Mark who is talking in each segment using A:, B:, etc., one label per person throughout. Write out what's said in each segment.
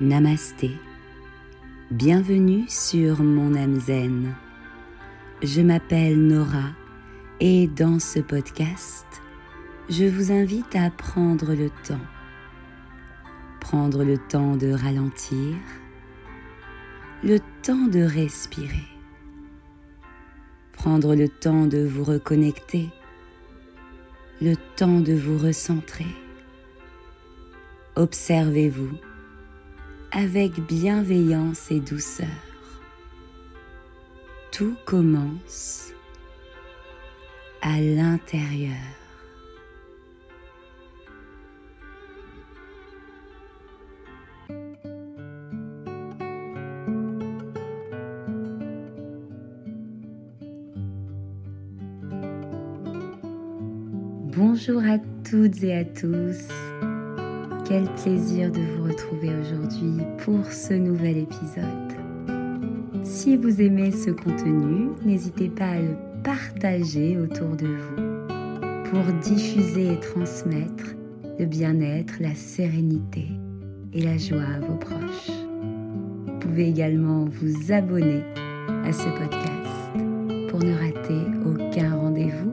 A: Namasté. Bienvenue sur mon âme zen. Je m'appelle Nora et dans ce podcast, je vous invite à prendre le temps. Prendre le temps de ralentir, le temps de respirer, prendre le temps de vous reconnecter, le temps de vous recentrer. Observez-vous avec bienveillance et douceur. Tout commence à l'intérieur. Bonjour à toutes et à tous. Quel plaisir de vous retrouver aujourd'hui pour ce nouvel épisode. Si vous aimez ce contenu, n'hésitez pas à le partager autour de vous pour diffuser et transmettre le bien-être, la sérénité et la joie à vos proches. Vous pouvez également vous abonner à ce podcast pour ne rater aucun rendez-vous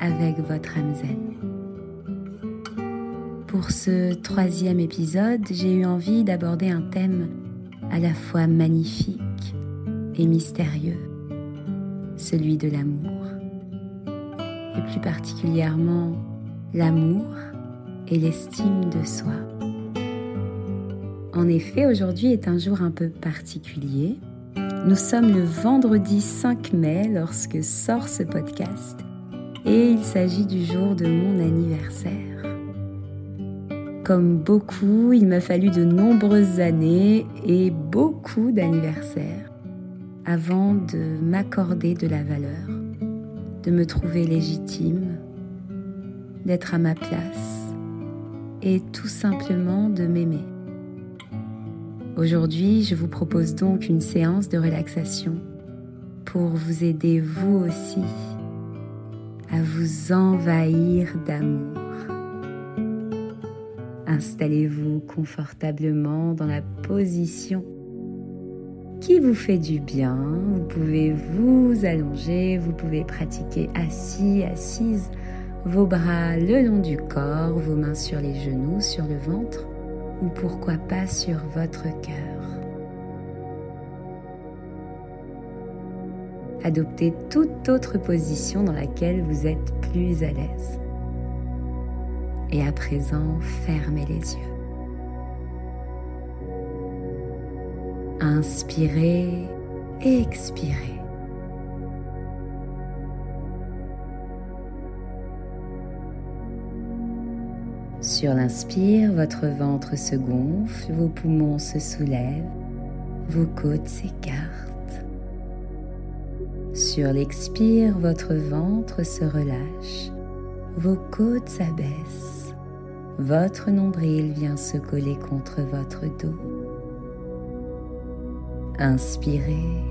A: avec votre âme zen. Pour ce troisième épisode, j'ai eu envie d'aborder un thème à la fois magnifique et mystérieux, celui de l'amour. Et plus particulièrement l'amour et l'estime de soi. En effet, aujourd'hui est un jour un peu particulier. Nous sommes le vendredi 5 mai lorsque sort ce podcast et il s'agit du jour de mon anniversaire. Comme beaucoup, il m'a fallu de nombreuses années et beaucoup d'anniversaires avant de m'accorder de la valeur, de me trouver légitime, d'être à ma place et tout simplement de m'aimer. Aujourd'hui, je vous propose donc une séance de relaxation pour vous aider vous aussi à vous envahir d'amour. Installez-vous confortablement dans la position qui vous fait du bien. Vous pouvez vous allonger, vous pouvez pratiquer assis, assise, vos bras le long du corps, vos mains sur les genoux, sur le ventre ou pourquoi pas sur votre cœur. Adoptez toute autre position dans laquelle vous êtes plus à l'aise. Et à présent, fermez les yeux. Inspirez et expirez. Sur l'inspire, votre ventre se gonfle, vos poumons se soulèvent, vos côtes s'écartent. Sur l'expire, votre ventre se relâche, vos côtes s'abaissent votre nombril vient se coller contre votre dos. Inspirez,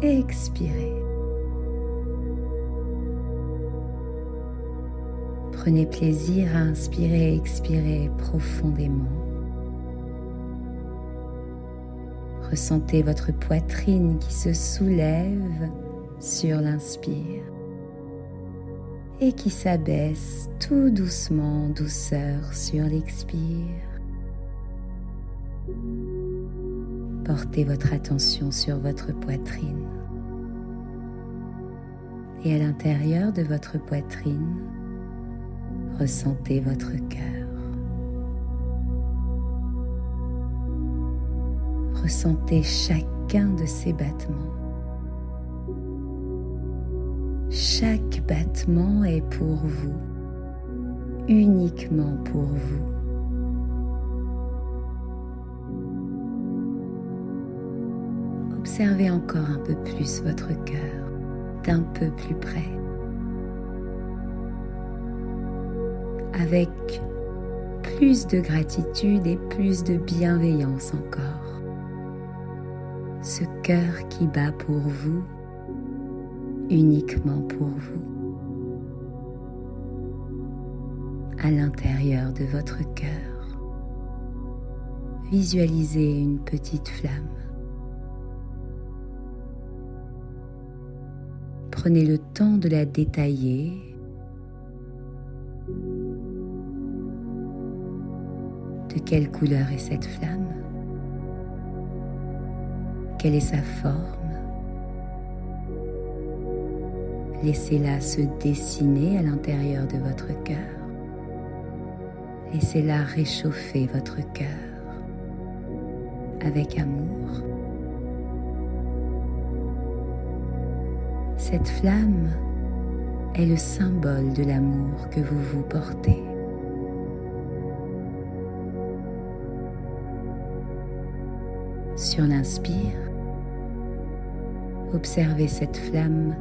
A: expirez. Prenez plaisir à inspirer et expirer profondément. Ressentez votre poitrine qui se soulève sur l'inspire et qui s'abaisse tout doucement, douceur sur l'expire. Portez votre attention sur votre poitrine. Et à l'intérieur de votre poitrine, ressentez votre cœur. Ressentez chacun de ses battements. Chaque battement est pour vous, uniquement pour vous. Observez encore un peu plus votre cœur, d'un peu plus près, avec plus de gratitude et plus de bienveillance encore. Ce cœur qui bat pour vous uniquement pour vous, à l'intérieur de votre cœur, visualisez une petite flamme. Prenez le temps de la détailler. De quelle couleur est cette flamme? Quelle est sa forme? Laissez-la se dessiner à l'intérieur de votre cœur. Laissez-la réchauffer votre cœur avec amour. Cette flamme est le symbole de l'amour que vous vous portez. Sur l'inspire, observez cette flamme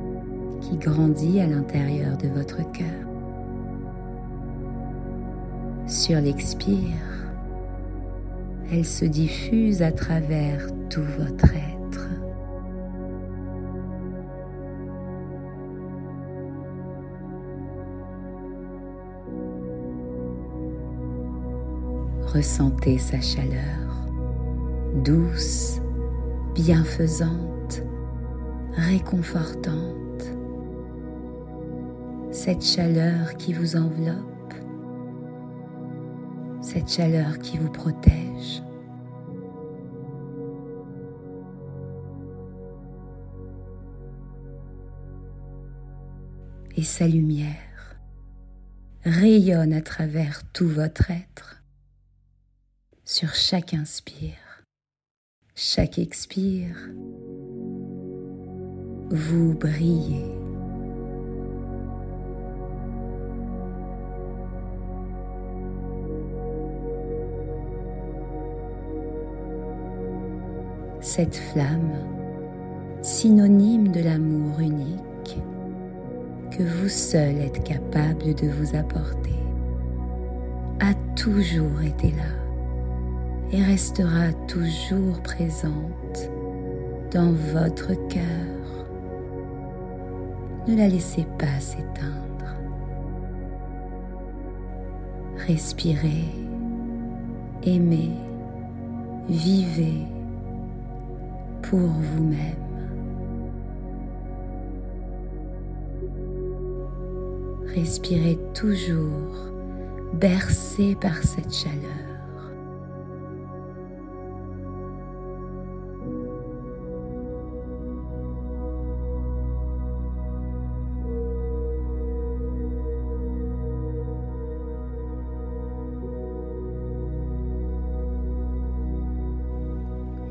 A: qui grandit à l'intérieur de votre cœur. Sur l'expire, elle se diffuse à travers tout votre être. Ressentez sa chaleur, douce, bienfaisante, réconfortante cette chaleur qui vous enveloppe, cette chaleur qui vous protège. Et sa lumière rayonne à travers tout votre être, sur chaque inspire, chaque expire. Vous brillez. Cette flamme, synonyme de l'amour unique que vous seul êtes capable de vous apporter, a toujours été là et restera toujours présente dans votre cœur. Ne la laissez pas s'éteindre. Respirez, aimez, vivez pour vous-même. Respirez toujours bercé par cette chaleur.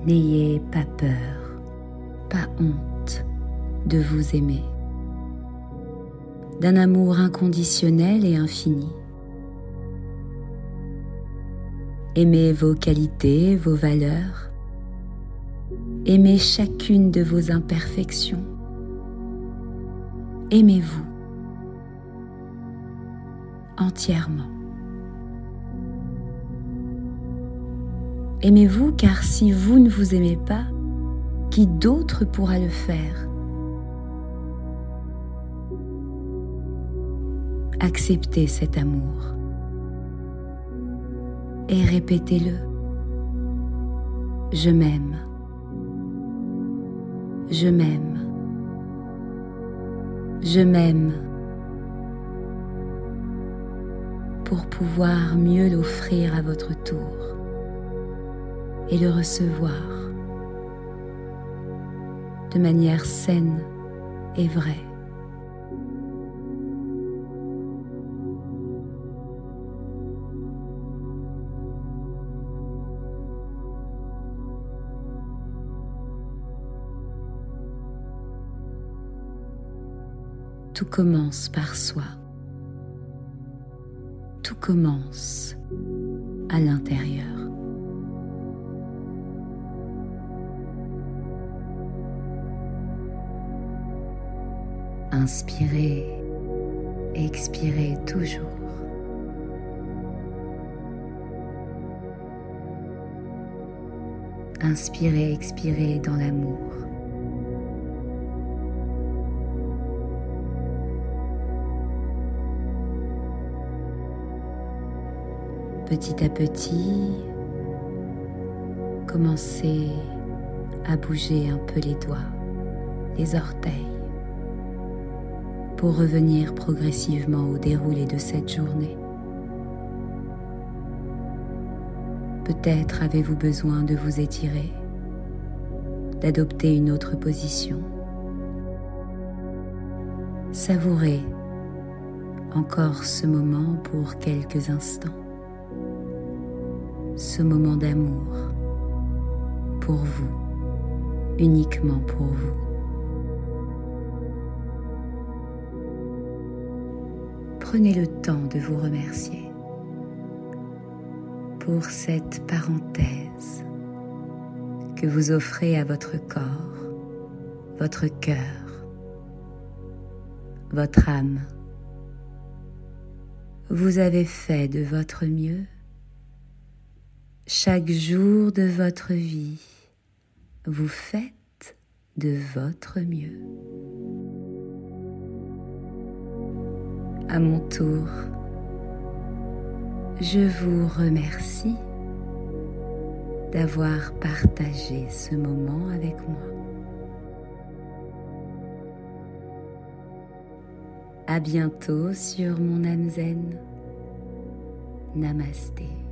A: N'ayez pas peur, pas honte de vous aimer, d'un amour inconditionnel et infini. Aimez vos qualités, vos valeurs. Aimez chacune de vos imperfections. Aimez-vous entièrement. Aimez-vous car si vous ne vous aimez pas, qui d'autre pourra le faire? Acceptez cet amour et répétez-le. Je m'aime. Je m'aime. Je m'aime pour pouvoir mieux l'offrir à votre tour et le recevoir de manière saine et vraie. Tout commence par soi. Tout commence à l'intérieur. Inspirez, expirez toujours. Inspirez, expirez dans l'amour. Petit à petit, Commencez à bouger un peu les doigts, les orteils, pour revenir progressivement au déroulé de cette journée. Peut-être avez-vous besoin de vous étirer, d'adopter une autre position. Savourez encore ce moment pour quelques instants, ce moment d'amour pour vous, uniquement pour vous. Prenez le temps de vous remercier pour cette parenthèse que vous offrez à votre corps, votre cœur, votre âme. Vous avez fait de votre mieux chaque jour de votre vie. Vous faites de votre mieux. À mon tour, je vous remercie d'avoir partagé ce moment avec moi. À bientôt sur mon âme zen. Namasté.